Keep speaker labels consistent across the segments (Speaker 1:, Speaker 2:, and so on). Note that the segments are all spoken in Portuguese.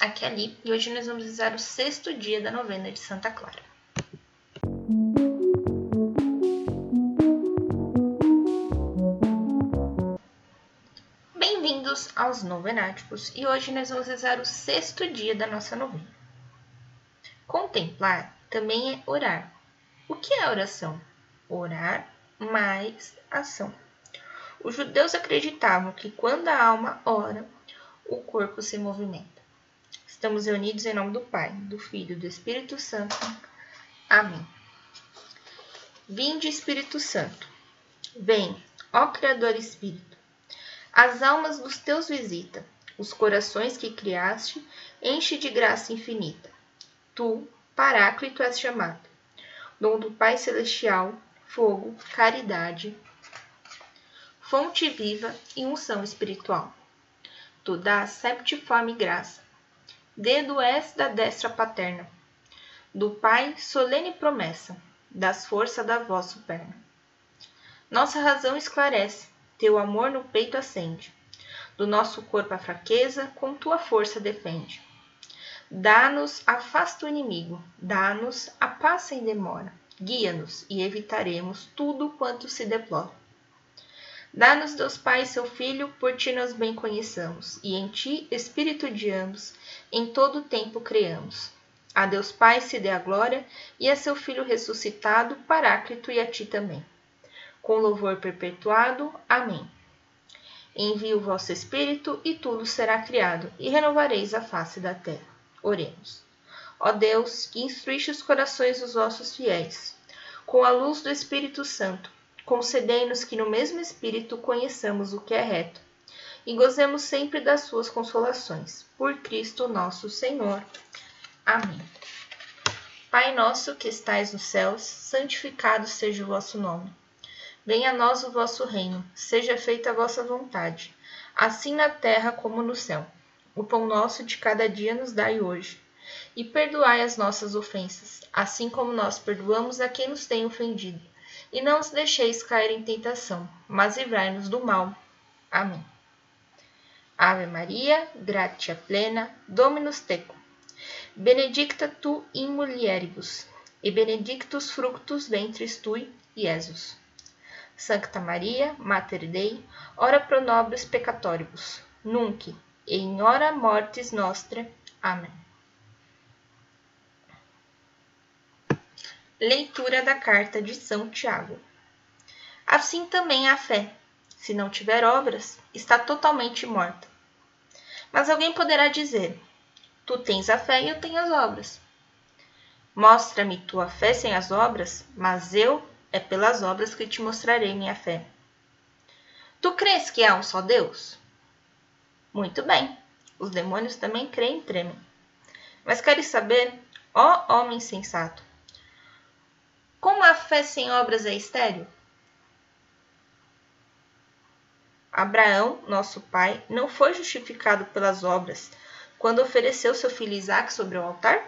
Speaker 1: aqui é a Li e hoje nós vamos rezar o sexto dia da novena de Santa Clara. Bem-vindos aos Novenáticos e hoje nós vamos rezar o sexto dia da nossa novena. Contemplar também é orar. O que é oração? Orar mais ação. Os judeus acreditavam que quando a alma ora, o corpo se movimenta. Estamos reunidos em nome do Pai, do Filho e do Espírito Santo. Amém. Vinde, Espírito Santo. Vem, ó Criador Espírito. As almas dos teus visita, os corações que criaste, enche de graça infinita. Tu, Paráclito, és chamado. Dom do Pai Celestial, fogo, caridade, fonte viva e unção espiritual. Tu dás septiforme graça. Dedo és da destra paterna. Do Pai, solene promessa, das forças da vossa perna. Nossa razão esclarece, teu amor no peito acende. Do nosso corpo a fraqueza, com tua força defende. Dá-nos, afasta o inimigo, dá-nos a paz sem demora. Guia-nos e evitaremos tudo quanto se deplora. Dá-nos, Deus Pai, seu Filho, por ti nós bem conheçamos, e em ti, Espírito de ambos, em todo tempo creamos. A Deus Pai se dê a glória, e a seu Filho ressuscitado, Paráclito, e a ti também. Com louvor perpetuado. Amém. Envie o vosso Espírito, e tudo será criado, e renovareis a face da terra. Oremos. Ó Deus, que instruíste os corações dos vossos fiéis, com a luz do Espírito Santo, concedei-nos que no mesmo Espírito conheçamos o que é reto e gozemos sempre das suas consolações. Por Cristo nosso Senhor. Amém. Pai nosso que estais nos céus, santificado seja o vosso nome. Venha a nós o vosso reino, seja feita a vossa vontade, assim na terra como no céu. O pão nosso de cada dia nos dai hoje. E perdoai as nossas ofensas, assim como nós perdoamos a quem nos tem ofendido e não os deixeis cair em tentação, mas livrai-nos do mal. Amém. Ave Maria, gratia plena, Dominus tecum. Benedicta tu in mulieribus, e benedictus fructus ventris tui, Iesus. Sancta Maria, Mater Dei, ora pro nobis peccatoribus, nunc, e in hora mortis nostre. Amém. Leitura da carta de São Tiago. Assim também a fé, se não tiver obras, está totalmente morta. Mas alguém poderá dizer: Tu tens a fé e eu tenho as obras. Mostra-me tua fé sem as obras, mas eu é pelas obras que te mostrarei minha fé. Tu crês que há um só Deus? Muito bem, os demônios também creem e tremem. Mas queres saber, ó homem sensato, como a fé sem obras é estéril? Abraão, nosso pai, não foi justificado pelas obras quando ofereceu seu filho Isaac sobre o altar?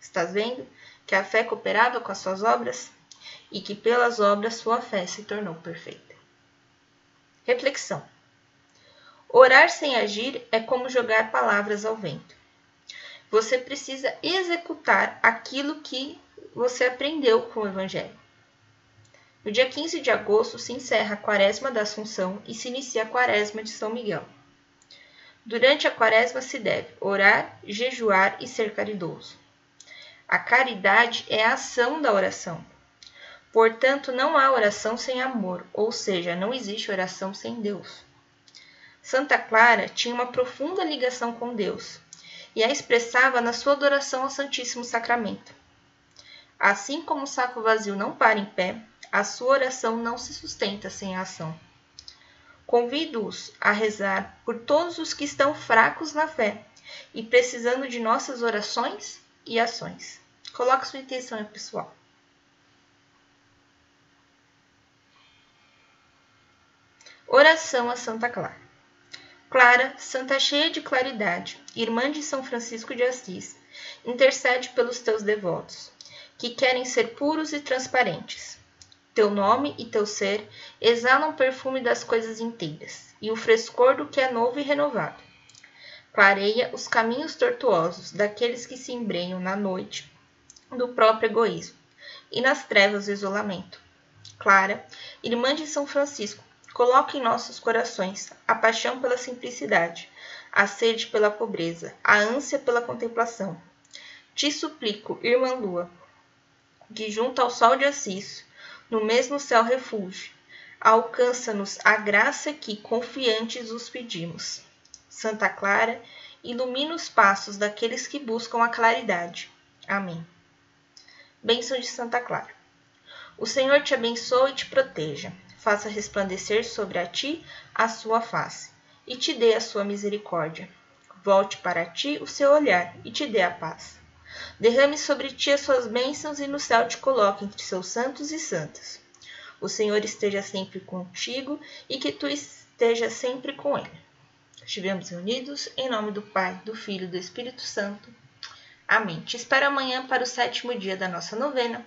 Speaker 1: Estás vendo que a fé cooperava com as suas obras e que pelas obras sua fé se tornou perfeita. Reflexão: Orar sem agir é como jogar palavras ao vento. Você precisa executar aquilo que você aprendeu com o Evangelho. No dia 15 de agosto se encerra a Quaresma da Assunção e se inicia a Quaresma de São Miguel. Durante a Quaresma se deve orar, jejuar e ser caridoso. A caridade é a ação da oração. Portanto, não há oração sem amor, ou seja, não existe oração sem Deus. Santa Clara tinha uma profunda ligação com Deus e a expressava na sua adoração ao Santíssimo Sacramento. Assim como o saco vazio não para em pé, a sua oração não se sustenta sem a ação. Convido-os a rezar por todos os que estão fracos na fé e precisando de nossas orações e ações. Coloque sua intenção pessoal. Oração a Santa Clara. Clara, santa cheia de claridade, irmã de São Francisco de Assis, intercede pelos teus devotos que querem ser puros e transparentes. Teu nome e teu ser exalam o perfume das coisas inteiras e o frescor do que é novo e renovado. Clareia os caminhos tortuosos daqueles que se embrenham na noite do próprio egoísmo e nas trevas do isolamento. Clara, irmã de São Francisco, coloca em nossos corações a paixão pela simplicidade, a sede pela pobreza, a ânsia pela contemplação. Te suplico, irmã Lua, que junto ao sol de Assis, no mesmo céu refúgio, alcança-nos a graça que confiantes os pedimos. Santa Clara, ilumina os passos daqueles que buscam a claridade. Amém. Bênção de Santa Clara. O Senhor te abençoe e te proteja, faça resplandecer sobre a ti a sua face e te dê a sua misericórdia. Volte para ti o seu olhar e te dê a paz. Derrame sobre ti as suas bênçãos e no céu te coloque entre seus santos e santas. O Senhor esteja sempre contigo e que tu esteja sempre com ele. Estivemos reunidos em nome do Pai, do Filho e do Espírito Santo. Amém. Te espero amanhã para o sétimo dia da nossa novena.